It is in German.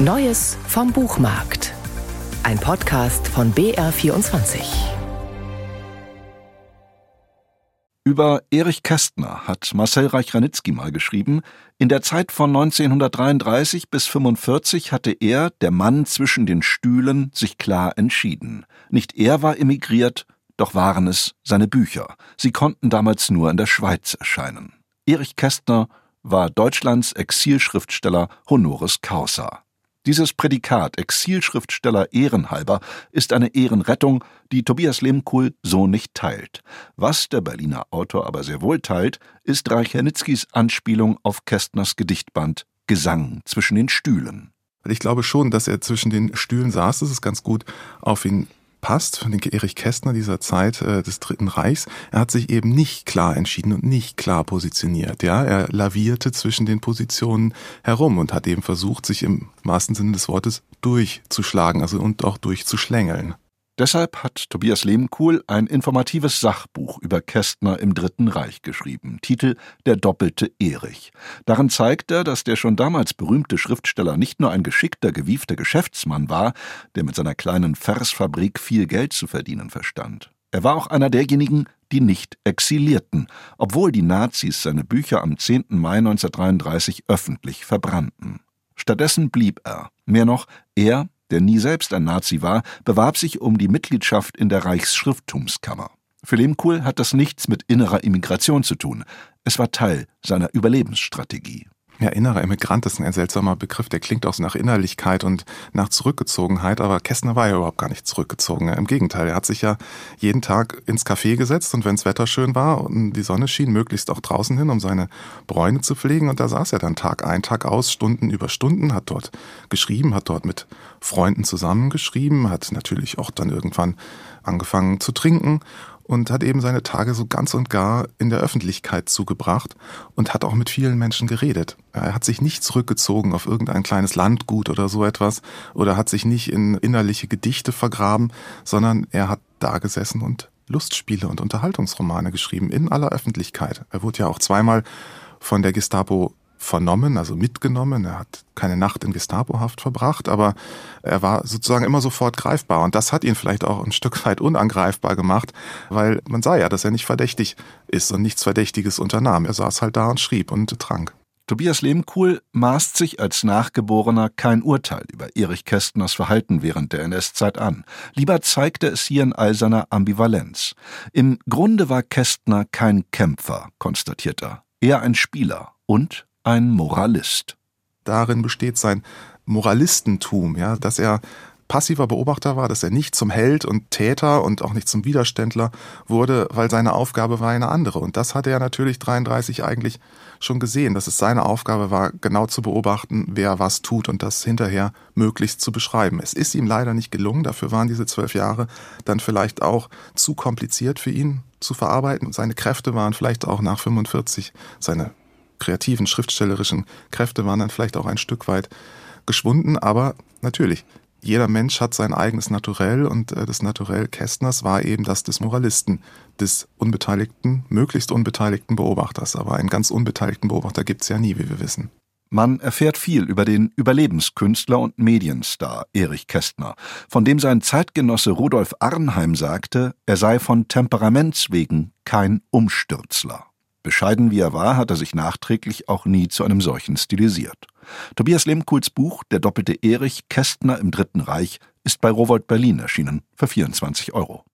Neues vom Buchmarkt. Ein Podcast von BR24. Über Erich Kästner hat Marcel Reich-Ranitzky mal geschrieben, in der Zeit von 1933 bis 45 hatte er, der Mann zwischen den Stühlen, sich klar entschieden. Nicht er war emigriert, doch waren es seine Bücher. Sie konnten damals nur in der Schweiz erscheinen. Erich Kästner war Deutschlands Exilschriftsteller honoris causa. Dieses Prädikat Exilschriftsteller ehrenhalber ist eine Ehrenrettung, die Tobias Lehmkuhl so nicht teilt. Was der Berliner Autor aber sehr wohl teilt, ist Reich-Hernitzkis Anspielung auf Kästners Gedichtband Gesang zwischen den Stühlen. Ich glaube schon, dass er zwischen den Stühlen saß. Das ist ganz gut auf ihn passt, von den Erich Kästner dieser Zeit äh, des Dritten Reichs. Er hat sich eben nicht klar entschieden und nicht klar positioniert. Ja, er lavierte zwischen den Positionen herum und hat eben versucht, sich im wahrsten Sinne des Wortes durchzuschlagen, also und auch durchzuschlängeln. Deshalb hat Tobias Lehmkuhl ein informatives Sachbuch über Kästner im Dritten Reich geschrieben. Titel Der doppelte Erich. Darin zeigt er, dass der schon damals berühmte Schriftsteller nicht nur ein geschickter, gewiefter Geschäftsmann war, der mit seiner kleinen Versfabrik viel Geld zu verdienen verstand. Er war auch einer derjenigen, die nicht exilierten, obwohl die Nazis seine Bücher am 10. Mai 1933 öffentlich verbrannten. Stattdessen blieb er. Mehr noch, er der nie selbst ein Nazi war, bewarb sich um die Mitgliedschaft in der Reichsschrifttumskammer. Für Lehmkuhl hat das nichts mit innerer Immigration zu tun. Es war Teil seiner Überlebensstrategie. Ja, innerer Immigrant ist ein seltsamer Begriff, der klingt auch so nach Innerlichkeit und nach Zurückgezogenheit, aber Kästner war ja überhaupt gar nicht zurückgezogen. Im Gegenteil, er hat sich ja jeden Tag ins Café gesetzt und wenns Wetter schön war und die Sonne schien, möglichst auch draußen hin, um seine Bräune zu pflegen und da saß er dann Tag ein, Tag aus, Stunden über Stunden, hat dort geschrieben, hat dort mit Freunden zusammengeschrieben, hat natürlich auch dann irgendwann angefangen zu trinken und hat eben seine Tage so ganz und gar in der Öffentlichkeit zugebracht und hat auch mit vielen Menschen geredet. Er hat sich nicht zurückgezogen auf irgendein kleines Landgut oder so etwas oder hat sich nicht in innerliche Gedichte vergraben, sondern er hat da gesessen und Lustspiele und Unterhaltungsromane geschrieben in aller Öffentlichkeit. Er wurde ja auch zweimal von der Gestapo vernommen, also mitgenommen. Er hat keine Nacht in Gestapohaft verbracht, aber er war sozusagen immer sofort greifbar. Und das hat ihn vielleicht auch ein Stück weit unangreifbar gemacht, weil man sah ja, dass er nicht verdächtig ist und nichts Verdächtiges unternahm. Er saß halt da und schrieb und trank. Tobias Lehmkuhl maßt sich als Nachgeborener kein Urteil über Erich Kästners Verhalten während der NS-Zeit an. Lieber zeigte es hier in all seiner Ambivalenz. Im Grunde war Kästner kein Kämpfer, konstatiert er, eher ein Spieler und ein Moralist. Darin besteht sein Moralistentum, ja, dass er passiver Beobachter war, dass er nicht zum Held und Täter und auch nicht zum Widerständler wurde, weil seine Aufgabe war eine andere. Und das hatte er natürlich 33 eigentlich schon gesehen, dass es seine Aufgabe war, genau zu beobachten, wer was tut und das hinterher möglichst zu beschreiben. Es ist ihm leider nicht gelungen, dafür waren diese zwölf Jahre dann vielleicht auch zu kompliziert für ihn zu verarbeiten. Seine Kräfte waren vielleicht auch nach 45, seine kreativen, schriftstellerischen Kräfte waren dann vielleicht auch ein Stück weit geschwunden, aber natürlich, jeder Mensch hat sein eigenes Naturell und äh, das Naturell Kästners war eben das des Moralisten, des unbeteiligten, möglichst unbeteiligten Beobachters. Aber einen ganz unbeteiligten Beobachter gibt's ja nie, wie wir wissen. Man erfährt viel über den Überlebenskünstler und Medienstar Erich Kästner, von dem sein Zeitgenosse Rudolf Arnheim sagte, er sei von Temperaments wegen kein Umstürzler. Bescheiden wie er war, hat er sich nachträglich auch nie zu einem solchen stilisiert. Tobias Lehmkuhls Buch Der doppelte Erich Kästner im Dritten Reich ist bei Rowold Berlin erschienen für 24 Euro.